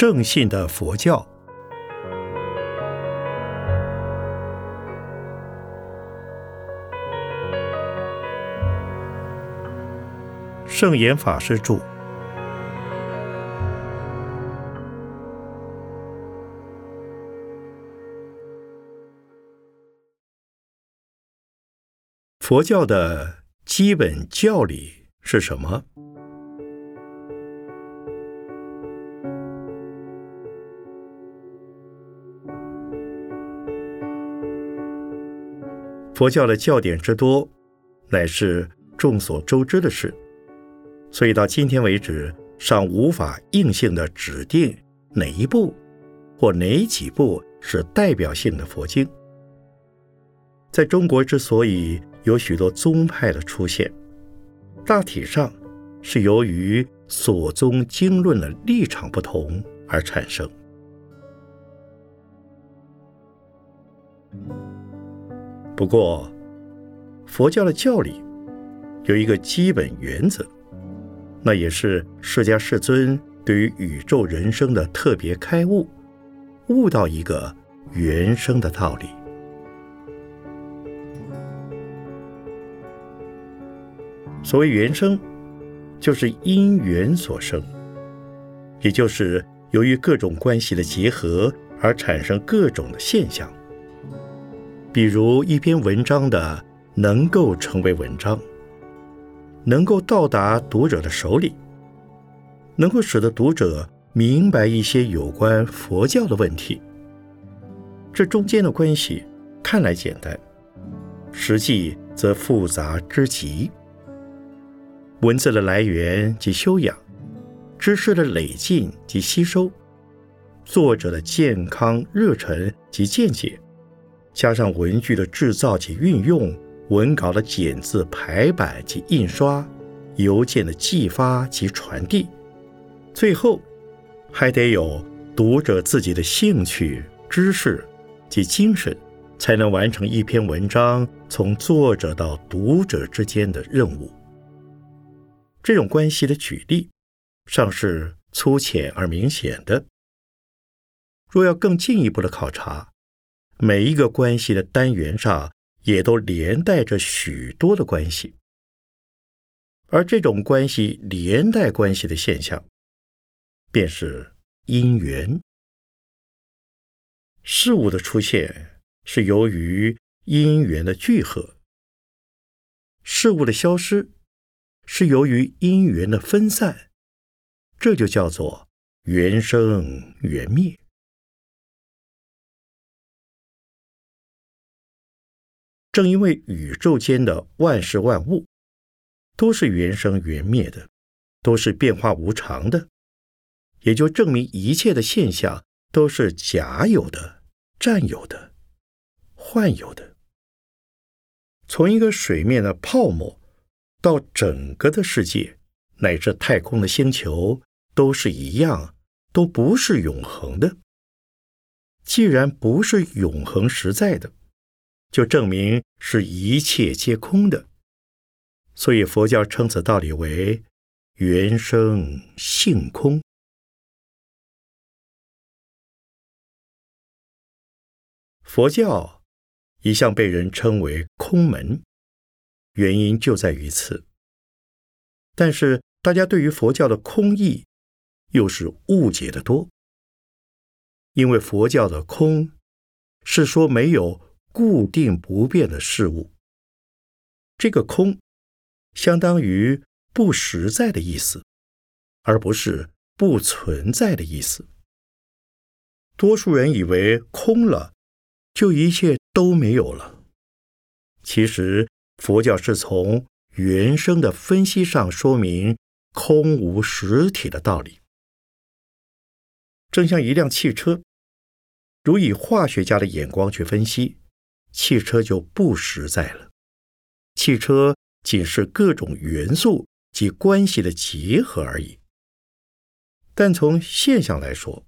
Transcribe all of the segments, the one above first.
正信的佛教。圣严法师著。佛教的基本教理是什么？佛教的教典之多，乃是众所周知的事，所以到今天为止，尚无法硬性的指定哪一部或哪几部是代表性的佛经。在中国之所以有许多宗派的出现，大体上是由于所宗经论的立场不同而产生。不过，佛教的教理有一个基本原则，那也是释迦世尊对于宇宙人生的特别开悟，悟到一个原生的道理。所谓原生，就是因缘所生，也就是由于各种关系的结合而产生各种的现象。比如一篇文章的能够成为文章，能够到达读者的手里，能够使得读者明白一些有关佛教的问题，这中间的关系看来简单，实际则复杂之极。文字的来源及修养，知识的累进及吸收，作者的健康热忱及见解。加上文具的制造及运用，文稿的剪字排版及印刷，邮件的寄发及传递，最后还得有读者自己的兴趣、知识及精神，才能完成一篇文章从作者到读者之间的任务。这种关系的举例，尚是粗浅而明显的。若要更进一步的考察，每一个关系的单元上，也都连带着许多的关系，而这种关系连带关系的现象，便是因缘。事物的出现是由于因缘的聚合，事物的消失是由于因缘的分散，这就叫做缘生缘灭。正因为宇宙间的万事万物都是缘生缘灭的，都是变化无常的，也就证明一切的现象都是假有的、占有的、幻有的。从一个水面的泡沫到整个的世界乃至太空的星球，都是一样，都不是永恒的。既然不是永恒实在的。就证明是一切皆空的，所以佛教称此道理为原生性空。佛教一向被人称为空门，原因就在于此。但是大家对于佛教的空义又是误解的多，因为佛教的空是说没有。固定不变的事物，这个空相当于不实在的意思，而不是不存在的意思。多数人以为空了就一切都没有了，其实佛教是从原生的分析上说明空无实体的道理。正像一辆汽车，如以化学家的眼光去分析。汽车就不实在了。汽车仅是各种元素及关系的结合而已。但从现象来说，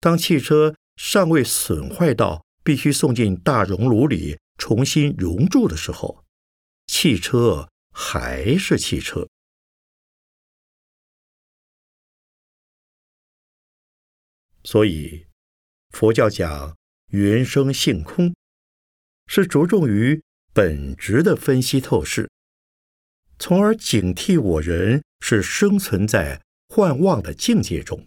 当汽车尚未损坏到必须送进大熔炉里重新熔铸的时候，汽车还是汽车。所以佛教讲原生性空，是着重于本质的分析透视，从而警惕我人是生存在幻妄的境界中，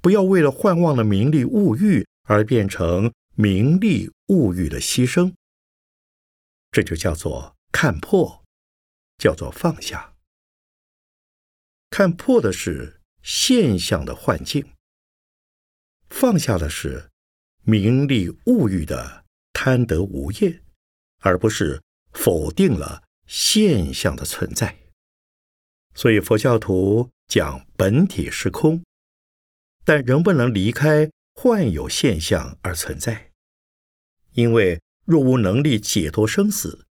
不要为了幻妄的名利物欲而变成名利物欲的牺牲。这就叫做看破，叫做放下。看破的是现象的幻境，放下的是名利物欲的贪得无厌，而不是否定了现象的存在。所以佛教徒讲本体是空，但仍不能离开幻有现象而存在，因为若无能力解脱生死，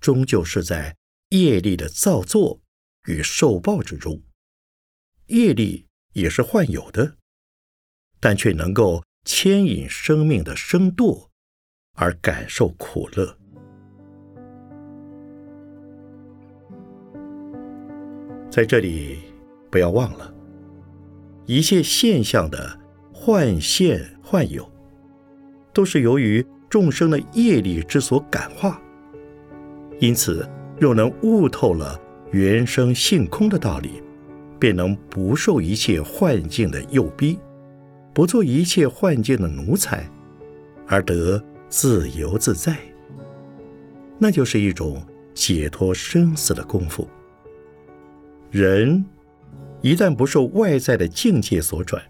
终究是在业力的造作与受报之中。业力也是幻有的，但却能够牵引生命的生堕，而感受苦乐。在这里，不要忘了，一切现象的幻现幻有，都是由于众生的业力之所感化。因此，若能悟透了原生性空的道理。便能不受一切幻境的诱逼，不做一切幻境的奴才，而得自由自在。那就是一种解脱生死的功夫。人一旦不受外在的境界所转，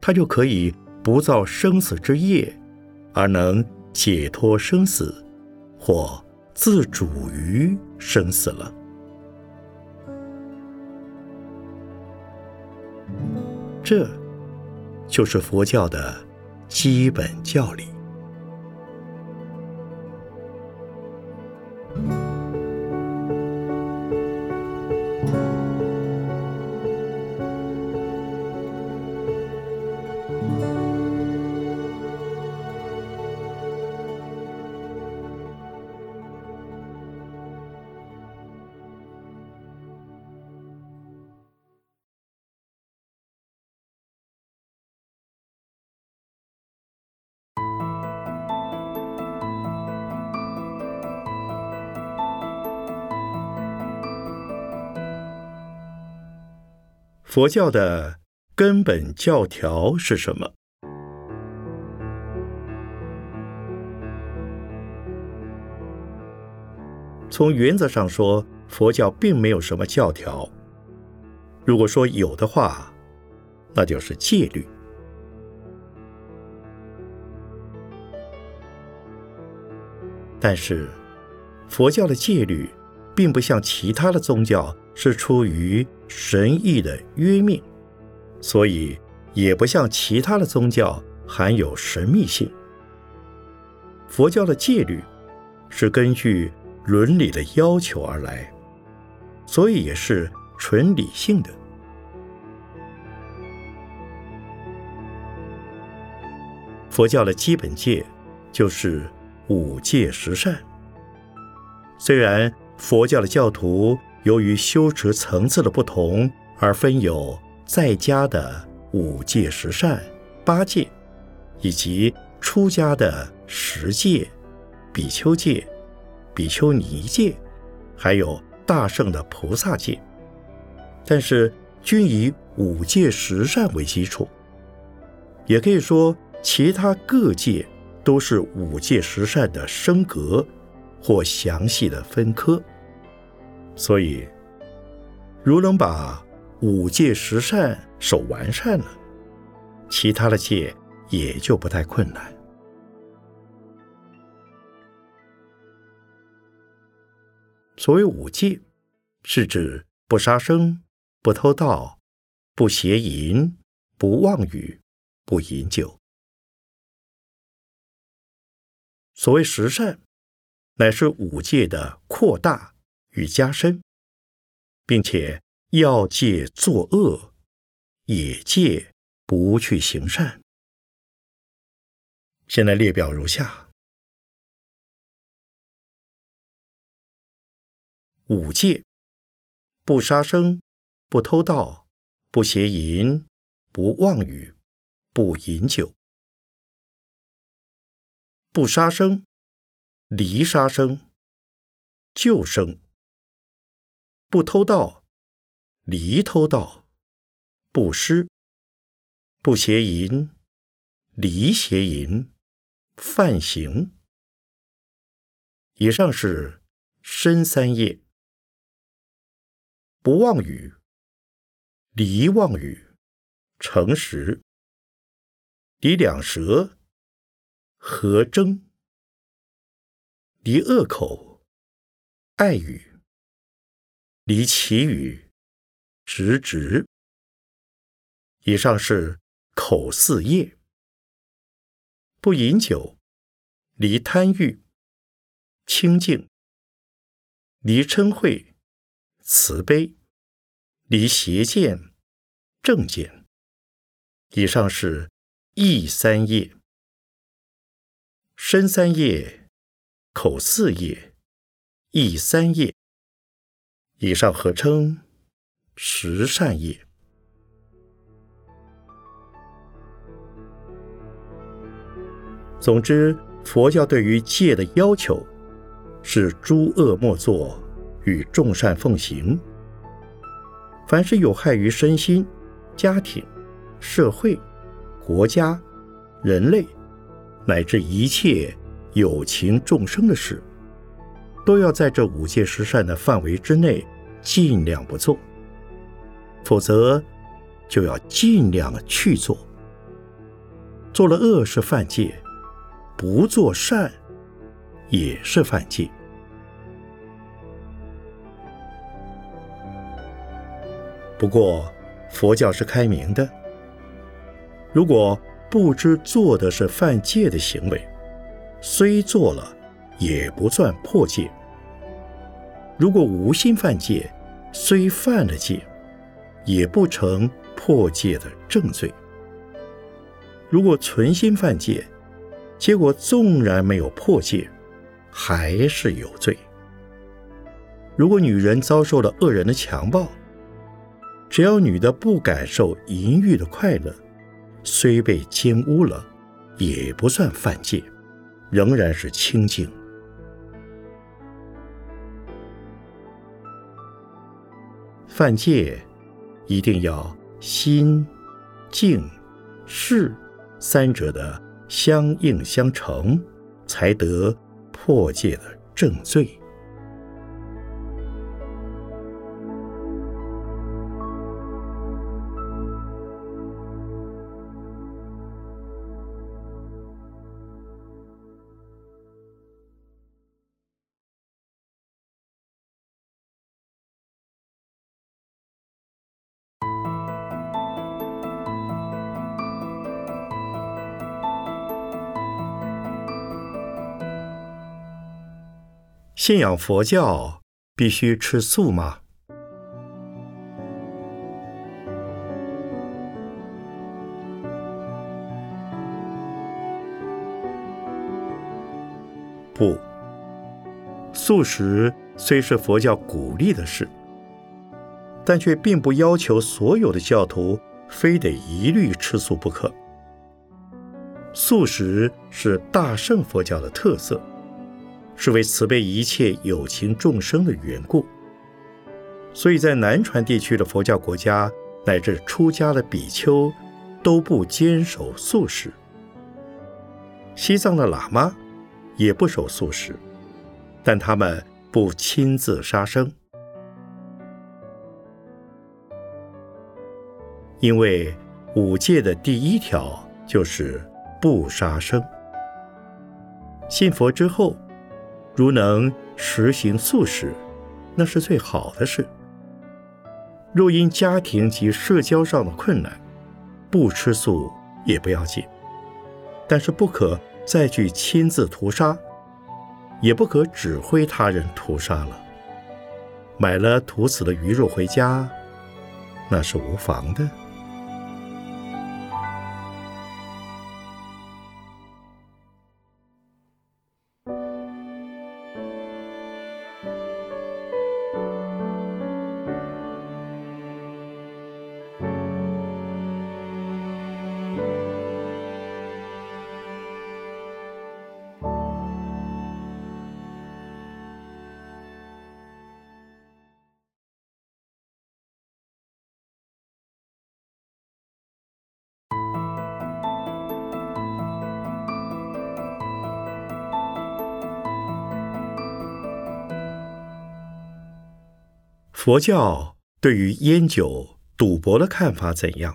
他就可以不造生死之业，而能解脱生死，或自主于生死了。这，就是佛教的基本教理。佛教的根本教条是什么？从原则上说，佛教并没有什么教条。如果说有的话，那就是戒律。但是，佛教的戒律并不像其他的宗教。是出于神意的约命，所以也不像其他的宗教含有神秘性。佛教的戒律是根据伦理的要求而来，所以也是纯理性的。佛教的基本戒就是五戒十善，虽然佛教的教徒。由于修持层次的不同，而分有在家的五戒十善、八戒，以及出家的十戒、比丘戒、比丘尼戒，还有大圣的菩萨戒。但是均以五戒十善为基础，也可以说其他各界都是五戒十善的升格或详细的分科。所以，如能把五戒十善守完善了，其他的戒也就不太困难。所谓五戒，是指不杀生、不偷盗、不邪淫、不妄语、不饮酒。所谓十善，乃是五戒的扩大。与加深，并且要戒作恶，也戒不去行善。现在列表如下：五戒：不杀生，不偷盗，不邪淫，不妄语，不饮酒，不杀生，离杀生，救生，不偷盗，离偷盗，不施，不邪淫，离邪淫，犯行。以上是身三业：不妄语，离妄语，诚实。离两舌，和争；离恶口，爱语；离绮语，直直。以上是口四业：不饮酒，离贪欲，清净；离嗔恚，慈悲；离邪见，正见。以上是。意三业、身三业、口四业、意三业，以上合称十善业。总之，佛教对于戒的要求是诸恶莫作，与众善奉行。凡是有害于身心、家庭、社会。国家、人类，乃至一切有情众生的事，都要在这五戒十善的范围之内，尽量不做；否则，就要尽量去做。做了恶是犯戒，不做善也是犯戒。不过，佛教是开明的。如果不知做的是犯戒的行为，虽做了也不算破戒；如果无心犯戒，虽犯了戒，也不成破戒的正罪；如果存心犯戒，结果纵然没有破戒，还是有罪。如果女人遭受了恶人的强暴，只要女的不感受淫欲的快乐，虽被奸污了，也不算犯戒，仍然是清净。犯戒一定要心、境、事三者的相应相成，才得破戒的正罪。信仰佛教必须吃素吗？不，素食虽是佛教鼓励的事，但却并不要求所有的教徒非得一律吃素不可。素食是大乘佛教的特色。是为慈悲一切有情众生的缘故，所以在南传地区的佛教国家乃至出家的比丘都不坚守素食。西藏的喇嘛也不守素食，但他们不亲自杀生，因为五戒的第一条就是不杀生。信佛之后。如能实行素食，那是最好的事。若因家庭及社交上的困难，不吃素也不要紧，但是不可再去亲自屠杀，也不可指挥他人屠杀了。买了屠死的鱼肉回家，那是无妨的。佛教对于烟酒、赌博的看法怎样？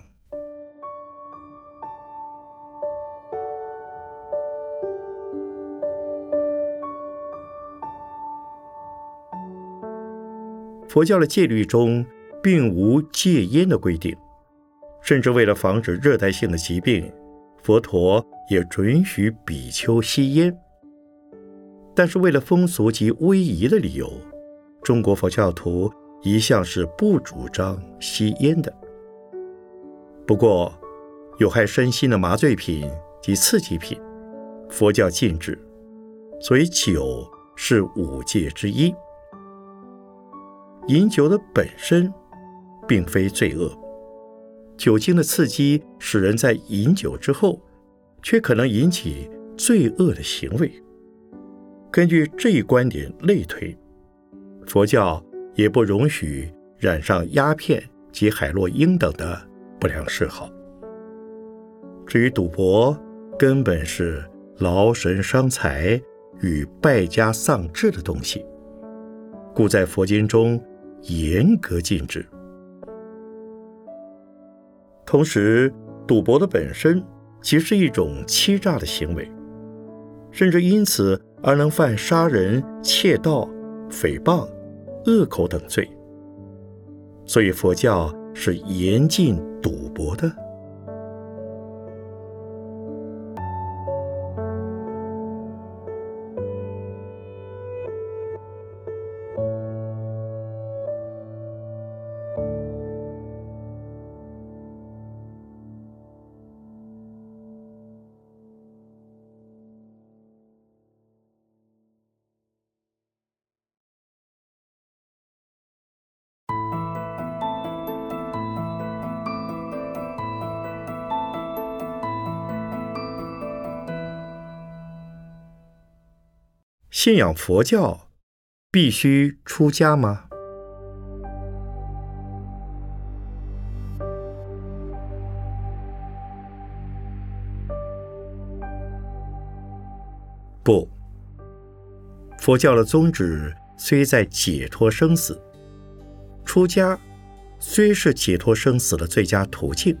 佛教的戒律中并无戒烟的规定，甚至为了防止热带性的疾病，佛陀也准许比丘吸烟。但是为了风俗及威仪的理由，中国佛教徒一向是不主张吸烟的。不过，有害身心的麻醉品及刺激品，佛教禁止，所以酒是五戒之一。饮酒的本身并非罪恶，酒精的刺激使人在饮酒之后，却可能引起罪恶的行为。根据这一观点类推，佛教也不容许染上鸦片及海洛因等的不良嗜好。至于赌博，根本是劳神伤财与败家丧志的东西，故在佛经中。严格禁止。同时，赌博的本身即是一种欺诈的行为，甚至因此而能犯杀人、窃盗、诽谤、恶口等罪。所以，佛教是严禁赌博的。信仰佛教必须出家吗？不，佛教的宗旨虽在解脱生死，出家虽是解脱生死的最佳途径，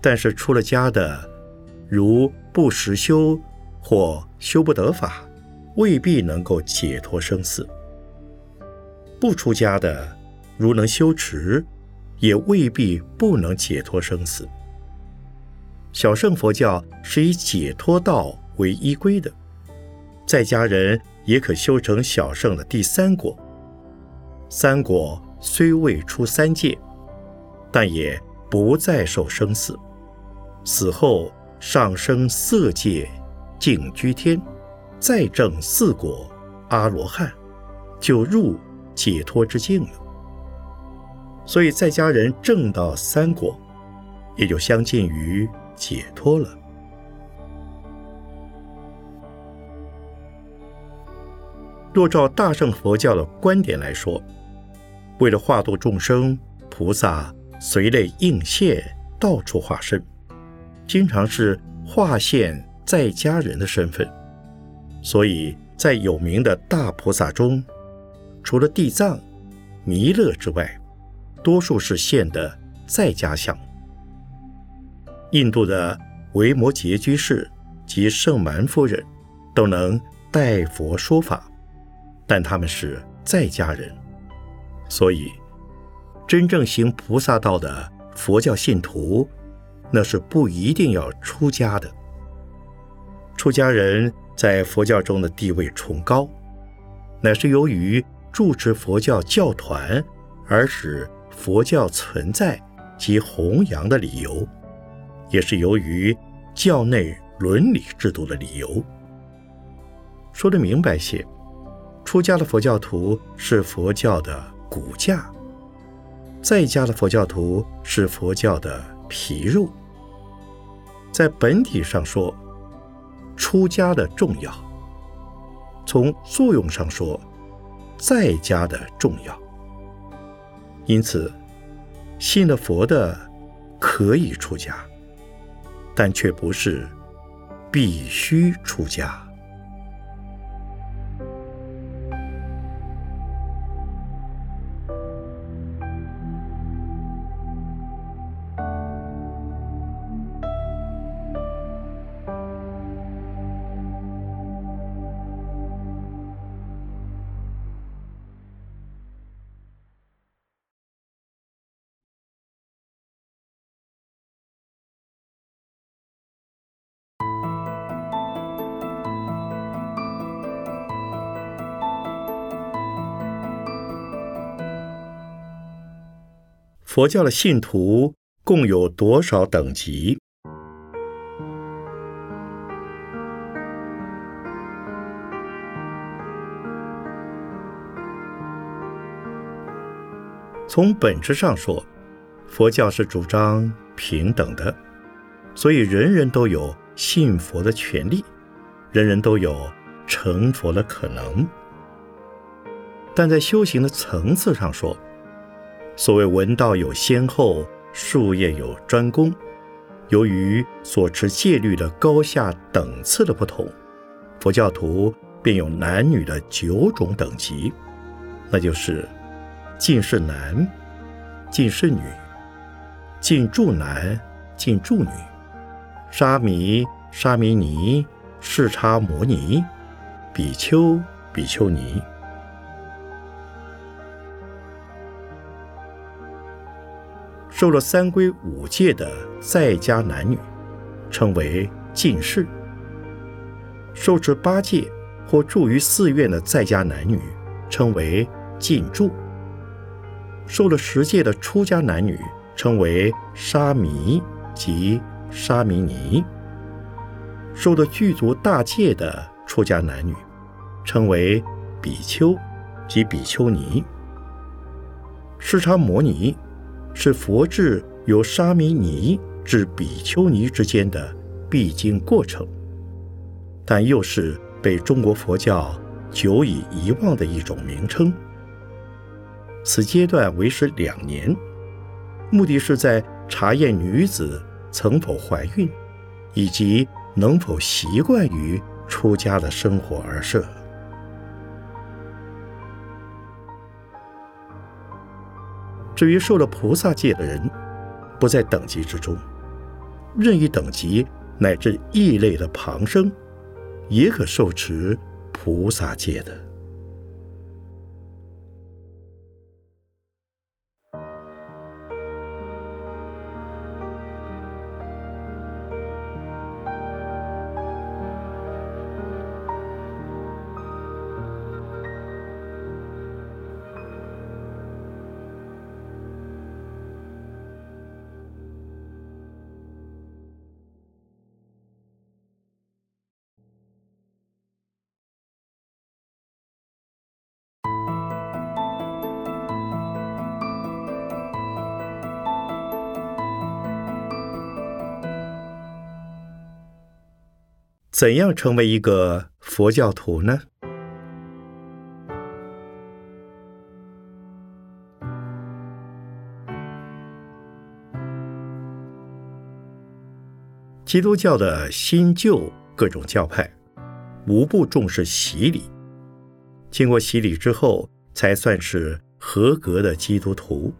但是出了家的，如不实修或修不得法。未必能够解脱生死。不出家的，如能修持，也未必不能解脱生死。小乘佛教是以解脱道为依归的，在家人也可修成小乘的第三果。三果虽未出三界，但也不再受生死，死后上升色界，静居天。再证四果阿罗汉，就入解脱之境了。所以在家人证到三果，也就相近于解脱了。若照大乘佛教的观点来说，为了化度众生，菩萨随类应现，到处化身，经常是化现在家人的身份。所以在有名的大菩萨中，除了地藏、弥勒之外，多数是现的在家相。印度的维摩诘居士及圣蛮夫人都能代佛说法，但他们是在家人，所以真正行菩萨道的佛教信徒，那是不一定要出家的。出家人。在佛教中的地位崇高，乃是由于住持佛教教团而使佛教存在及弘扬的理由，也是由于教内伦理制度的理由。说的明白些，出家的佛教徒是佛教的骨架，在家的佛教徒是佛教的皮肉。在本体上说。出家的重要，从作用上说，在家的重要。因此，信了佛的可以出家，但却不是必须出家。佛教的信徒共有多少等级？从本质上说，佛教是主张平等的，所以人人都有信佛的权利，人人都有成佛的可能。但在修行的层次上说，所谓闻道有先后，术业有专攻，由于所持戒律的高下等次的不同，佛教徒便有男女的九种等级，那就是。进士男，进士女，进住男，进住女，沙弥、沙弥尼、视叉摩尼、比丘、比丘尼。受了三规五戒的在家男女，称为进士；受持八戒或住于寺院的在家男女，称为进住。受了十戒的出家男女称为沙弥及沙弥尼；受了具足大戒的出家男女称为比丘及比丘尼。视叉摩尼是佛制由沙弥尼至比丘尼之间的必经过程，但又是被中国佛教久已遗忘的一种名称。此阶段为时两年，目的是在查验女子曾否怀孕，以及能否习惯于出家的生活而设。至于受了菩萨戒的人，不在等级之中，任意等级乃至异类的旁生，也可受持菩萨戒的。怎样成为一个佛教徒呢？基督教的新旧各种教派，无不重视洗礼。经过洗礼之后，才算是合格的基督徒。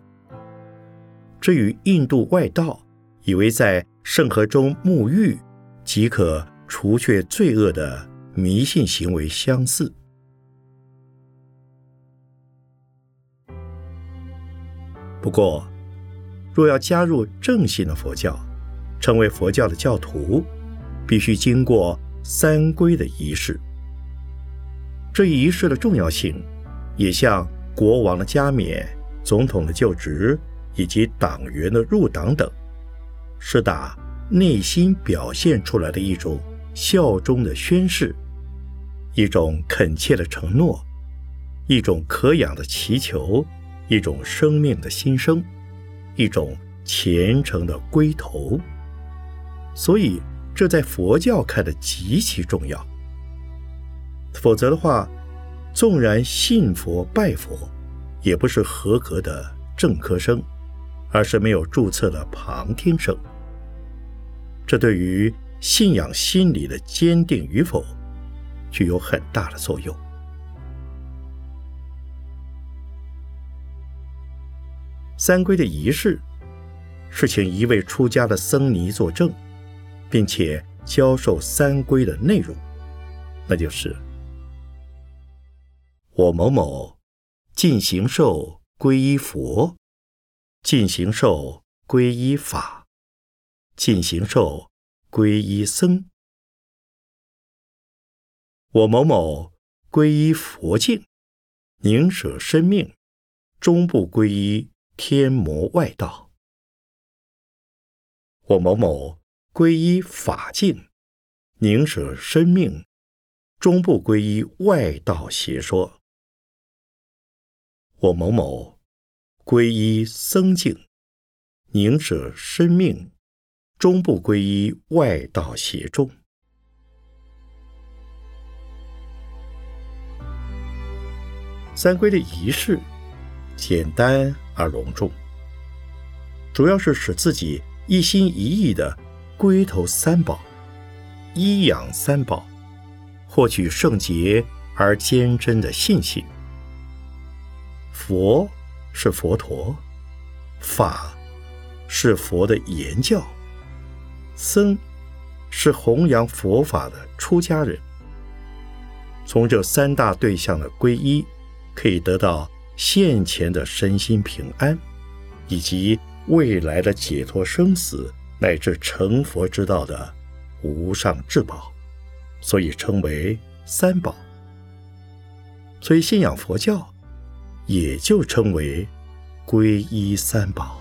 至于印度外道以为在圣河中沐浴即可。除却罪恶的迷信行为相似。不过，若要加入正信的佛教，成为佛教的教徒，必须经过三规的仪式。这一仪式的重要性，也像国王的加冕、总统的就职以及党员的入党等，是打内心表现出来的一种。效忠的宣誓，一种恳切的承诺，一种可仰的祈求，一种生命的新生，一种虔诚的归头。所以，这在佛教看的极其重要。否则的话，纵然信佛拜佛，也不是合格的正科生，而是没有注册的旁听生。这对于。信仰心理的坚定与否，具有很大的作用。三规的仪式是请一位出家的僧尼作证，并且教授三规的内容，那就是：我某某进行受皈依佛，进行受皈依法，进行受。皈依僧，我某某皈依佛境，宁舍生命，终不皈依天魔外道。我某某皈依法境，宁舍生命，终不皈依外道邪说。我某某皈依僧境，宁舍生命，终不皈依外道邪众。三皈的仪式简单而隆重，主要是使自己一心一意的归投三宝，依养三宝，获取圣洁而坚贞的信心。佛是佛陀，法是佛的言教，僧是弘扬佛法的出家人。从这三大对象的皈依，可以得到现前的身心平安，以及未来的解脱生死乃至成佛之道的无上至宝，所以称为三宝。所以信仰佛教。也就称为皈依三宝。